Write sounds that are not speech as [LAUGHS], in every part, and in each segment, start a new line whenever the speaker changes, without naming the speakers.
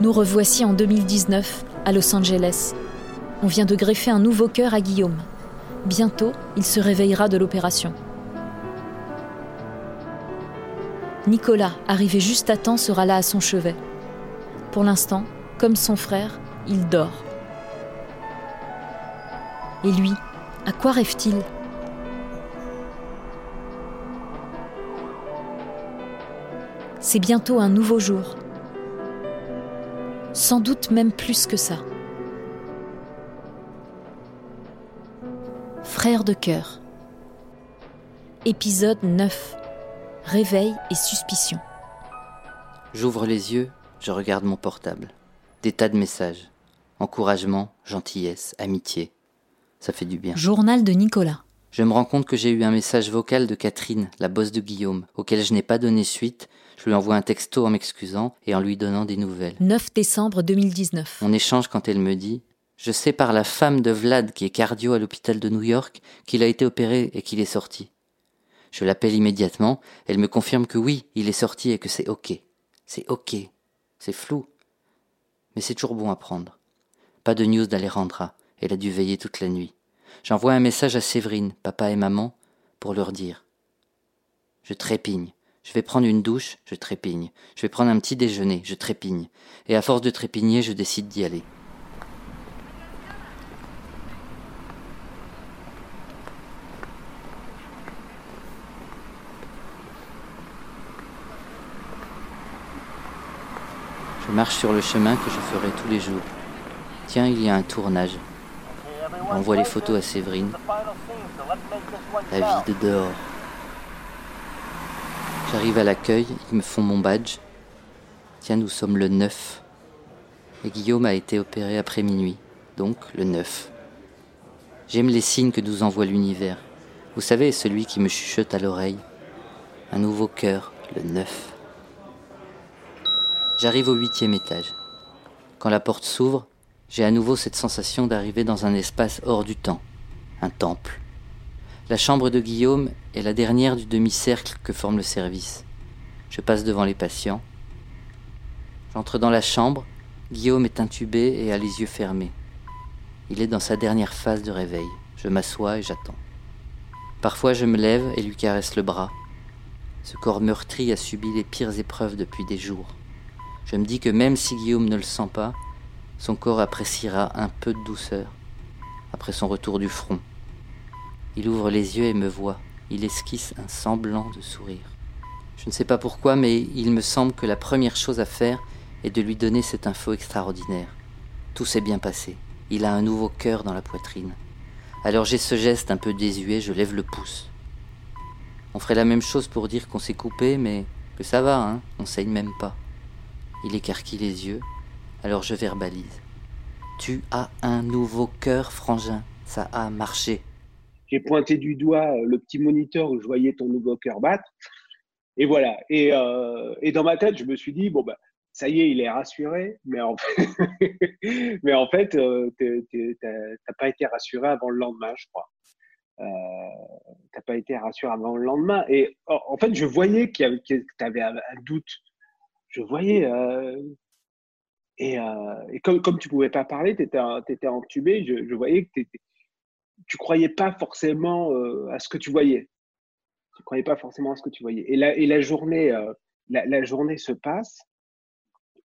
Nous revoici en 2019 à Los Angeles. On vient de greffer un nouveau cœur à Guillaume. Bientôt, il se réveillera de l'opération. Nicolas, arrivé juste à temps, sera là à son chevet. Pour l'instant, comme son frère, il dort. Et lui, à quoi rêve-t-il? C'est bientôt un nouveau jour. Sans doute même plus que ça. Frère de cœur. Épisode 9. Réveil et suspicion.
J'ouvre les yeux, je regarde mon portable. Des tas de messages. Encouragement, gentillesse, amitié. Ça fait du bien.
Journal de Nicolas.
Je me rends compte que j'ai eu un message vocal de Catherine, la bosse de Guillaume, auquel je n'ai pas donné suite. Je lui envoie un texto en m'excusant et en lui donnant des nouvelles.
9 décembre 2019.
On échange quand elle me dit Je sais par la femme de Vlad qui est cardio à l'hôpital de New York qu'il a été opéré et qu'il est sorti. Je l'appelle immédiatement, elle me confirme que oui, il est sorti et que c'est ok. C'est ok. C'est flou. Mais c'est toujours bon à prendre. Pas de news d'Alejandra. Elle a dû veiller toute la nuit. J'envoie un message à Séverine, papa et maman, pour leur dire. Je trépigne. Je vais prendre une douche, je trépigne. Je vais prendre un petit déjeuner, je trépigne. Et à force de trépigner, je décide d'y aller. Je marche sur le chemin que je ferai tous les jours. Tiens, il y a un tournage. On voit les photos à Séverine. La vie de dehors. J'arrive à l'accueil, ils me font mon badge. Tiens, nous sommes le 9. Et Guillaume a été opéré après minuit, donc le 9. J'aime les signes que nous envoie l'univers. Vous savez, celui qui me chuchote à l'oreille. Un nouveau cœur, le 9. J'arrive au huitième étage. Quand la porte s'ouvre, j'ai à nouveau cette sensation d'arriver dans un espace hors du temps, un temple. La chambre de Guillaume est la dernière du demi-cercle que forme le service. Je passe devant les patients. J'entre dans la chambre, Guillaume est intubé et a les yeux fermés. Il est dans sa dernière phase de réveil. Je m'assois et j'attends. Parfois je me lève et lui caresse le bras. Ce corps meurtri a subi les pires épreuves depuis des jours. Je me dis que même si Guillaume ne le sent pas, son corps appréciera un peu de douceur après son retour du front. Il ouvre les yeux et me voit. Il esquisse un semblant de sourire. Je ne sais pas pourquoi, mais il me semble que la première chose à faire est de lui donner cette info extraordinaire. Tout s'est bien passé. Il a un nouveau cœur dans la poitrine. Alors j'ai ce geste un peu désuet, je lève le pouce. On ferait la même chose pour dire qu'on s'est coupé, mais que ça va, hein, on saigne même pas. Il écarquille les yeux, alors je verbalise. Tu as un nouveau cœur, frangin. Ça a marché.
J'ai pointé du doigt le petit moniteur où je voyais ton nouveau cœur battre. Et voilà. Et, euh, et, dans ma tête, je me suis dit, bon, bah, ça y est, il est rassuré. Mais en fait, [LAUGHS] mais en fait euh, t'as pas été rassuré avant le lendemain, je crois. Euh, t'as pas été rassuré avant le lendemain. Et en fait, je voyais qu'il que tu avais un, un, doute. Je voyais euh, et, euh, et, comme, tu ne pouvais pas parler, tu étais, étais, entubé, je, voyais que tu ne croyais pas forcément euh, à ce que tu voyais. Tu ne croyais pas forcément à ce que tu voyais. Et la, journée, euh, la, journée se passe.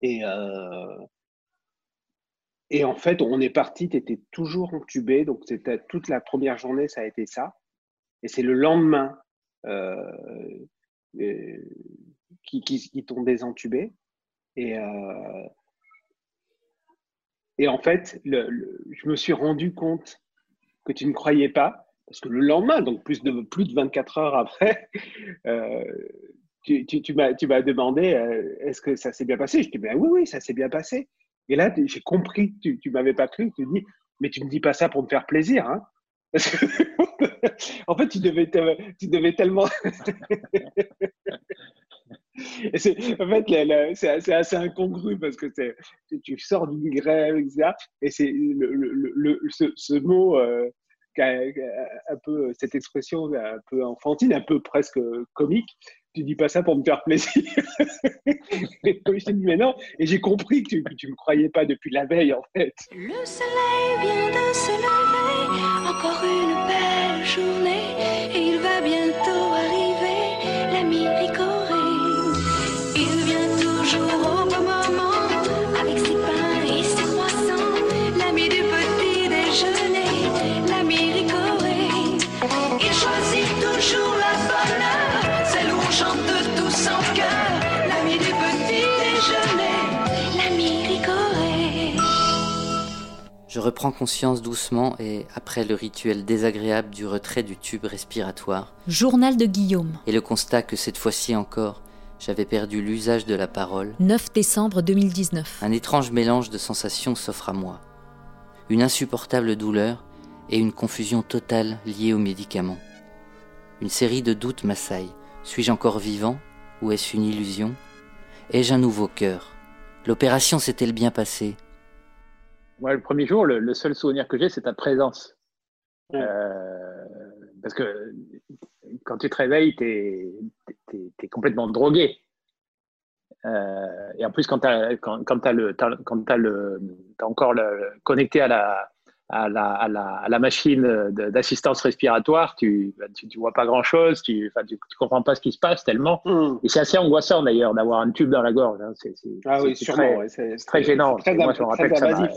Et, en fait, on est parti, tu étais toujours entubé. Donc, toute la première journée, ça a été ça. Et c'est le lendemain qui, t'ont désentubé. Et, et en fait, je me suis rendu compte que tu ne croyais pas, parce que le lendemain, donc plus de, plus de 24 heures après, [LAUGHS] euh, tu, m'as demandé euh, est-ce que ça s'est bien passé? Je dit ben oui, oui, ça s'est bien passé. Et là, j'ai compris tu ne m'avais pas cru. Tu dis mais tu ne me dis pas ça pour me faire plaisir. Hein [LAUGHS] [LAUGHS] en fait, tu devais, tu devais tellement. En fait, c'est assez incongru parce que tu sors d'une grève, etc. Et c'est ce, mot, euh, un peu, cette expression un peu enfantine, un peu presque comique, tu dis pas ça pour me faire plaisir. [LAUGHS] et je dit, mais non. Et j'ai compris que tu, ne me croyais pas depuis la veille, en fait.
Le soleil vient de se lever, encore une
Je reprends conscience doucement et, après le rituel désagréable du retrait du tube respiratoire,
Journal de Guillaume,
et le constat que cette fois-ci encore, j'avais perdu l'usage de la parole,
9 décembre 2019.
un étrange mélange de sensations s'offre à moi. Une insupportable douleur et une confusion totale liée aux médicaments. Une série de doutes m'assaillent. Suis-je encore vivant ou est-ce une illusion? Ai-je un nouveau cœur? L'opération s'est-elle bien passée?
Moi, le premier jour, le, le seul souvenir que j'ai, c'est ta présence.
Ouais.
Euh, parce que quand tu te réveilles, tu es, complètement drogué. Euh, et en plus, quand tu as, quand, quand le, le, t'as encore le, connecté à la, à la, à la, à la machine d'assistance respiratoire, tu, bah, tu, tu vois pas grand chose, tu, tu, tu comprends pas ce qui se passe tellement.
Hum.
Et c'est assez angoissant d'ailleurs d'avoir un tube dans la gorge. hein. C'est,
Ah oui, sûrement.
très-
ouais, c'est
très gênant.
Très,
Moi, je me rappelle que ça.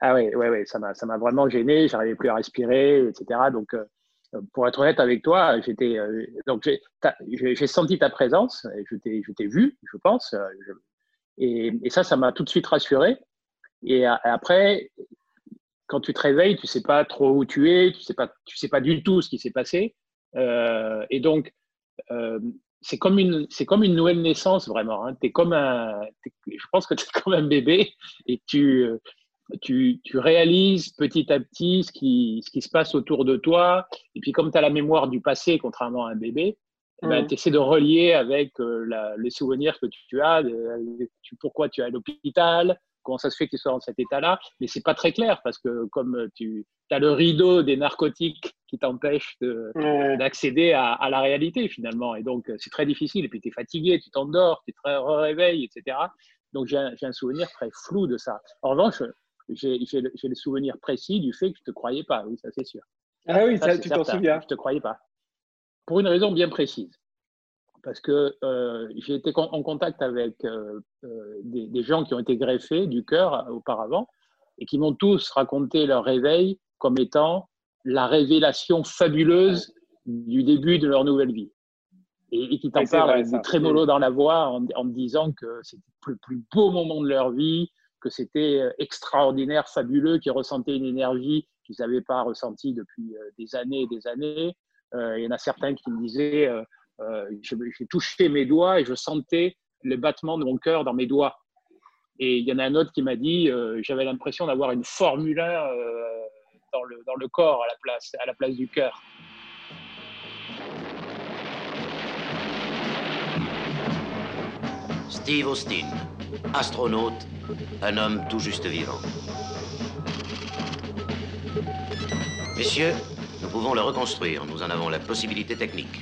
Ah oui, ouais, ouais, ça m'a, vraiment gêné. J'arrivais plus à respirer, etc. Donc, euh, pour être honnête avec toi, j'étais, euh, donc j'ai, senti ta présence, je t'ai, vu, je pense, euh, et, et ça, ça m'a tout de suite rassuré. Et après, quand tu te réveilles, tu sais pas trop où tu es, tu sais tu sais pas du tout ce qui s'est passé, Euh, et donc. C'est comme une, c'est comme une nouvelle naissance vraiment. Hein. T'es comme un, je pense que tu es [LAUGHS] comme un bébé et tu, euh, tu, tu réalises petit à petit ce qui, ce qui se passe autour de toi. Et puis, comme tu as la mémoire du passé, contrairement à un bébé, eh ben,
Mhm.
tu essaies de relier avec euh, la- les souvenirs que tu as, de- pourquoi tu es à l'hôpital, comment ça se fait que tu sois dans cet état-là. Mais c'est pas très clair parce que comme tu as le rideau des narcotiques qui t'empêche d'accéder à, à la réalité finalement. Et donc, c'est très difficile. Et puis, tu es fatigué, tu t'endors, tu te réveilles, etc. Donc, j'ai un, souvenir très flou de ça. En revanche, j'ai le, le souvenir précis du fait que je te croyais pas. Oui, ça, c'est sûr.
Ah oui,
Ça,
tu t'en souviens.
Je te croyais pas. Pour une raison bien précise. Parce que euh, j'ai été en contact avec euh, euh, des, des gens qui ont été greffés du cœur auparavant et qui m'ont tous raconté leur réveil comme étant la révélation fabuleuse du début de leur nouvelle vie. Et, et qui t'en parlent avec
ça.
du trémolo dans la voix en, en me disant que c'était le plus beau moment de leur vie, que c'était extraordinaire, fabuleux, qu'ils ressentaient une énergie qu'ils n'avaient pas ressentie depuis des années et des années. Euh, il y en a certains qui me disaient, euh, je- j'ai touché mes doigts et je sentais le battement de mon cœur dans mes doigts. Et il y en a un autre qui m'a dit, euh, j'avais l'impression d'avoir une Formule 1 euh, dans, le, dans le corps à la place, à la place du cœur.
Steve Austin, astronaute, un homme tout juste vivant. Messieurs, nous pouvons le reconstruire. Nous en avons la possibilité technique.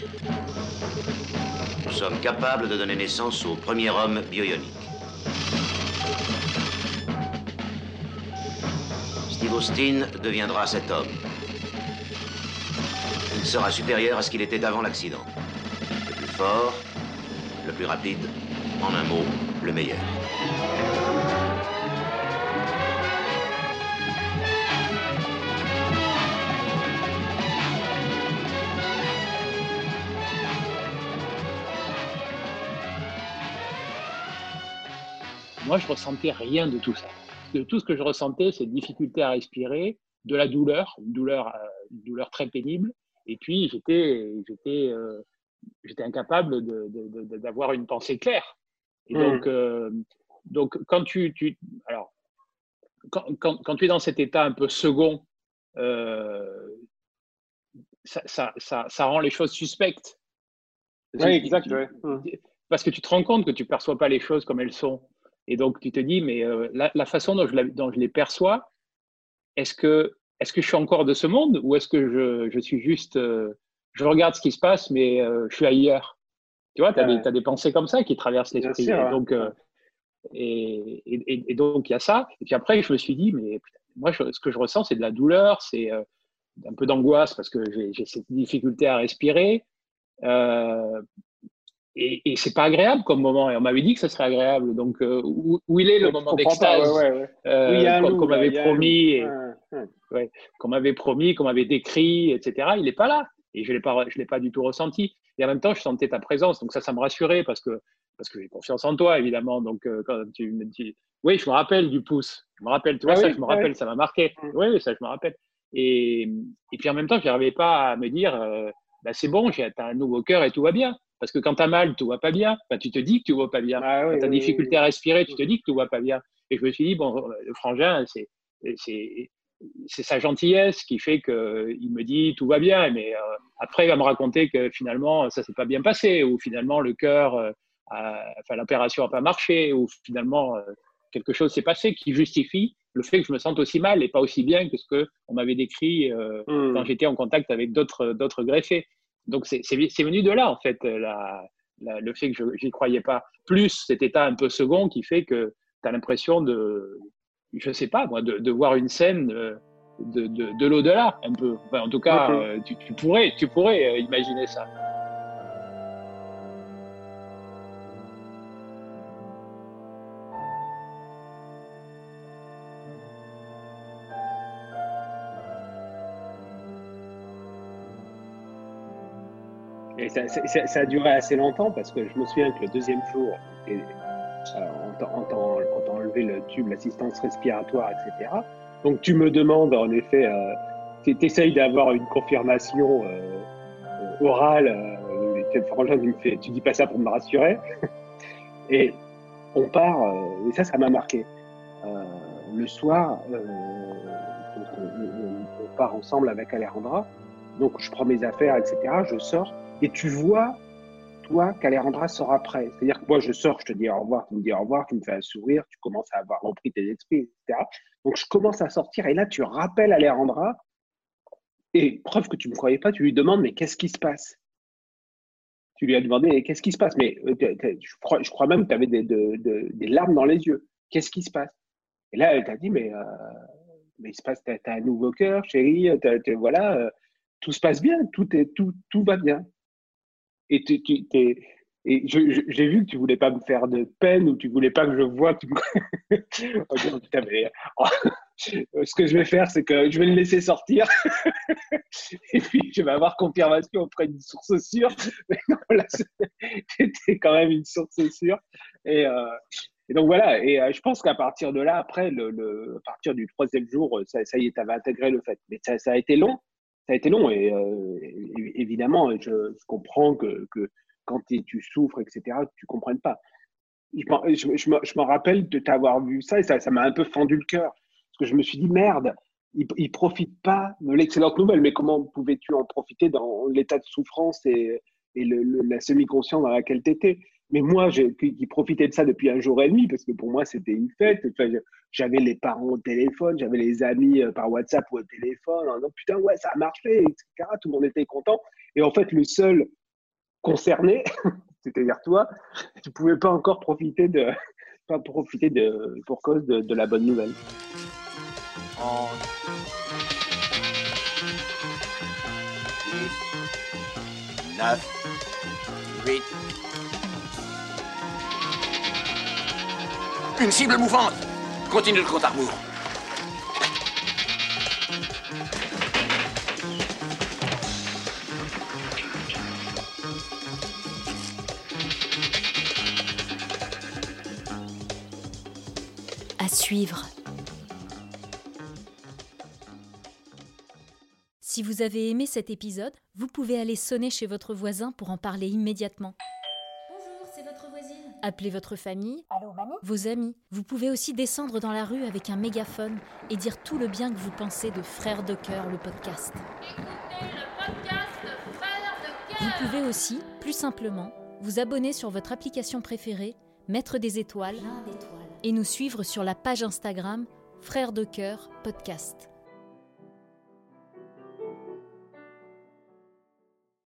Nous sommes capables de donner naissance au premier homme bioionique. Steve Austin deviendra cet homme. Il sera supérieur à ce qu'il était avant l'accident. Le plus fort, le plus rapide, en un mot, le meilleur.
Moi, je ressentais rien de tout ça. De tout ce que je ressentais, c'est difficulté à respirer, de la douleur, une douleur, euh, une douleur très pénible. Et puis, j'étais, j'étais, euh, j'étais incapable d'avoir une pensée claire. Et
Mm.
donc, euh, donc, quand tu, tu alors, quand, quand, quand tu es dans cet état un peu second, euh, ça, ça, ça, ça rend les choses suspectes.
Oui, exact.
tu-
ouais.
Parce que tu te rends compte que tu perçois pas les choses comme elles sont. Et donc, tu te dis, mais euh, la, la façon dont je, la- dont je les perçois, est-ce que, je suis encore de ce monde ou est-ce que je, je suis juste, euh, je regarde ce qui se passe, mais euh, je suis ailleurs Tu vois, tu as,
Ouais.
des pensées comme ça qui traversent l'esprit. Et donc, et, et- et donc, il y a ça. Et puis après, je me suis dit, mais putain, moi, je- ce que je ressens, c'est de la douleur, c'est un peu d'angoisse parce que j'ai j'ai cette difficulté à respirer. Euh, et et c'est pas agréable comme moment. Et on m'avait dit que ce serait agréable. Donc, euh, où, où il est le moment d'extase
ouais, ouais,
euh,
Oui,
qu'on m'avait promis qu'on m'avait promis, qu'on m'avait décrit, etc. Il n'est pas là. Et je ne l'ai pas, je l'ai pas du tout ressenti. Et en même temps, je sentais ta présence. Donc ça, ça me rassurait parce que, parce que j'ai confiance en toi, évidemment. Donc euh, quand tu me dis, oui, je me rappelle du pouce. Je me rappelle, tu vois,
Ah
ça,
oui,
je me
ah
rappelle, ça m'a marqué.
Mm.
Oui, oui, ça, je me rappelle. Et, et puis en même temps, je n'arrivais pas à me dire, euh, bah, c'est bon, tu as un nouveau cœur et tout va bien. Parce que quand tu as mal, tout va pas bien. Bah, tu te dis que tout va pas bien.
Ah oui,
Quand tu as
oui,
difficulté
oui,
à respirer, tu te dis que tout va pas bien. Et je me suis dit, bon, le frangin, c'est, c'est, c'est sa gentillesse qui fait qu'il me dit tout va bien, mais euh, après il va me raconter que finalement ça s'est pas bien passé, ou finalement le cœur, euh, a- enfin l'opération a pas marché, ou finalement euh, quelque chose s'est passé qui justifie le fait que je me sente aussi mal et pas aussi bien que ce que on m'avait décrit.
Hmm.
quand j'étais en contact avec d'autres d'autres greffés. Donc c'est venu de là en fait la, la- le fait que je j'y croyais pas. Plus cet état un peu second qui fait que tu as l'impression de je sais pas moi de, de voir une scène euh, de, de, de l'au-delà un peu. Enfin, en tout cas, euh, tu, tu pourrais tu pourrais euh, imaginer ça.
Et ça, a duré assez longtemps parce que je me souviens que le deuxième jour, et, euh, on t'a- enlevé le tube, l'assistance respiratoire, etc. Donc tu me demandes en effet, euh, tu essayes d'avoir une confirmation euh, euh, orale. Euh, Frangin, il me fait, tu dis pas ça pour me rassurer. [LAUGHS] et on part, euh, et ça, ça m'a marqué. Le soir, on- on part ensemble avec Alejandra. Donc je prends mes affaires, etc. Je sors et tu vois, toi, qu'Alejandra sort après. C'est-à-dire que moi, je sors, je te dis au revoir, tu me dis au revoir, tu me fais un sourire, tu commences à avoir repris tes esprits, etc. Donc je commence à sortir et là, tu rappelles Alejandra et preuve que tu ne me croyais pas, tu lui demandes mais qu'est-ce qui se passe? Tu lui as demandé qu'est-ce qui se passe? Mais euh, je, crois, même que tu avais des, de- de- des larmes dans les yeux. Qu'est-ce qui se passe? Et là, elle t'a dit mais, euh, il se passe, t'as as un nouveau cœur, chérie, voilà, euh, tout se passe bien, tout, est, tout, tout va bien. Et, tu, et j'ai vu que tu voulais pas me faire de peine ou tu voulais pas que je vois. que Tu. [LAUGHS] Oh, putain, mais, oh, [LAUGHS] ce que je vais faire, c'est que je vais le laisser sortir [LAUGHS] et puis je vais avoir confirmation auprès d'une source sûre. Mais non, là, c'était quand même une source sûre. Et, euh, et donc voilà. Et euh, je pense qu'à partir de là, après, le, le- à partir du troisième jour, ça, ça y est, tu avais intégré le fait. Mais ça a été long ça a été long et, euh, évidemment, je, comprends que, quand tu souffres, etc., tu comprennes pas. Je m'en je, je rappelle de t'avoir vu ça et ça m'a un peu fendu le cœur parce que je me suis dit merde, il, il profite pas de l'excellente nouvelle, mais comment pouvais-tu en profiter dans l'état de souffrance et, la semi-conscience dans laquelle tu étais Mais moi, j'ai- qui, profitais de ça depuis un jour et demi parce que pour moi, c'était une fête. Enfin, je- j'avais les parents au téléphone, j'avais les amis euh, par WhatsApp ou au téléphone, en disant putain, ouais, ça a marché, etc. Tout le monde était content. Et en fait, le seul concerné, [LAUGHS] c'est-à-dire toi, tu pouvais pas encore profiter de, [LAUGHS] pas profiter de, pour cause de, la bonne nouvelle.
En 10, 9, 8. Une cible mouvante Continue le compte à rebours.
À suivre. Si vous avez aimé cet épisode, vous pouvez aller sonner chez votre voisin pour en parler immédiatement. Appelez votre famille, vos amis. Vous pouvez aussi descendre dans la rue avec un mégaphone et dire tout le bien que vous pensez de Frères de Cœur, le podcast. Vous pouvez aussi, plus simplement, vous abonner sur votre application préférée, mettre des étoiles et nous suivre sur la page Instagram Frères de Cœur Podcast.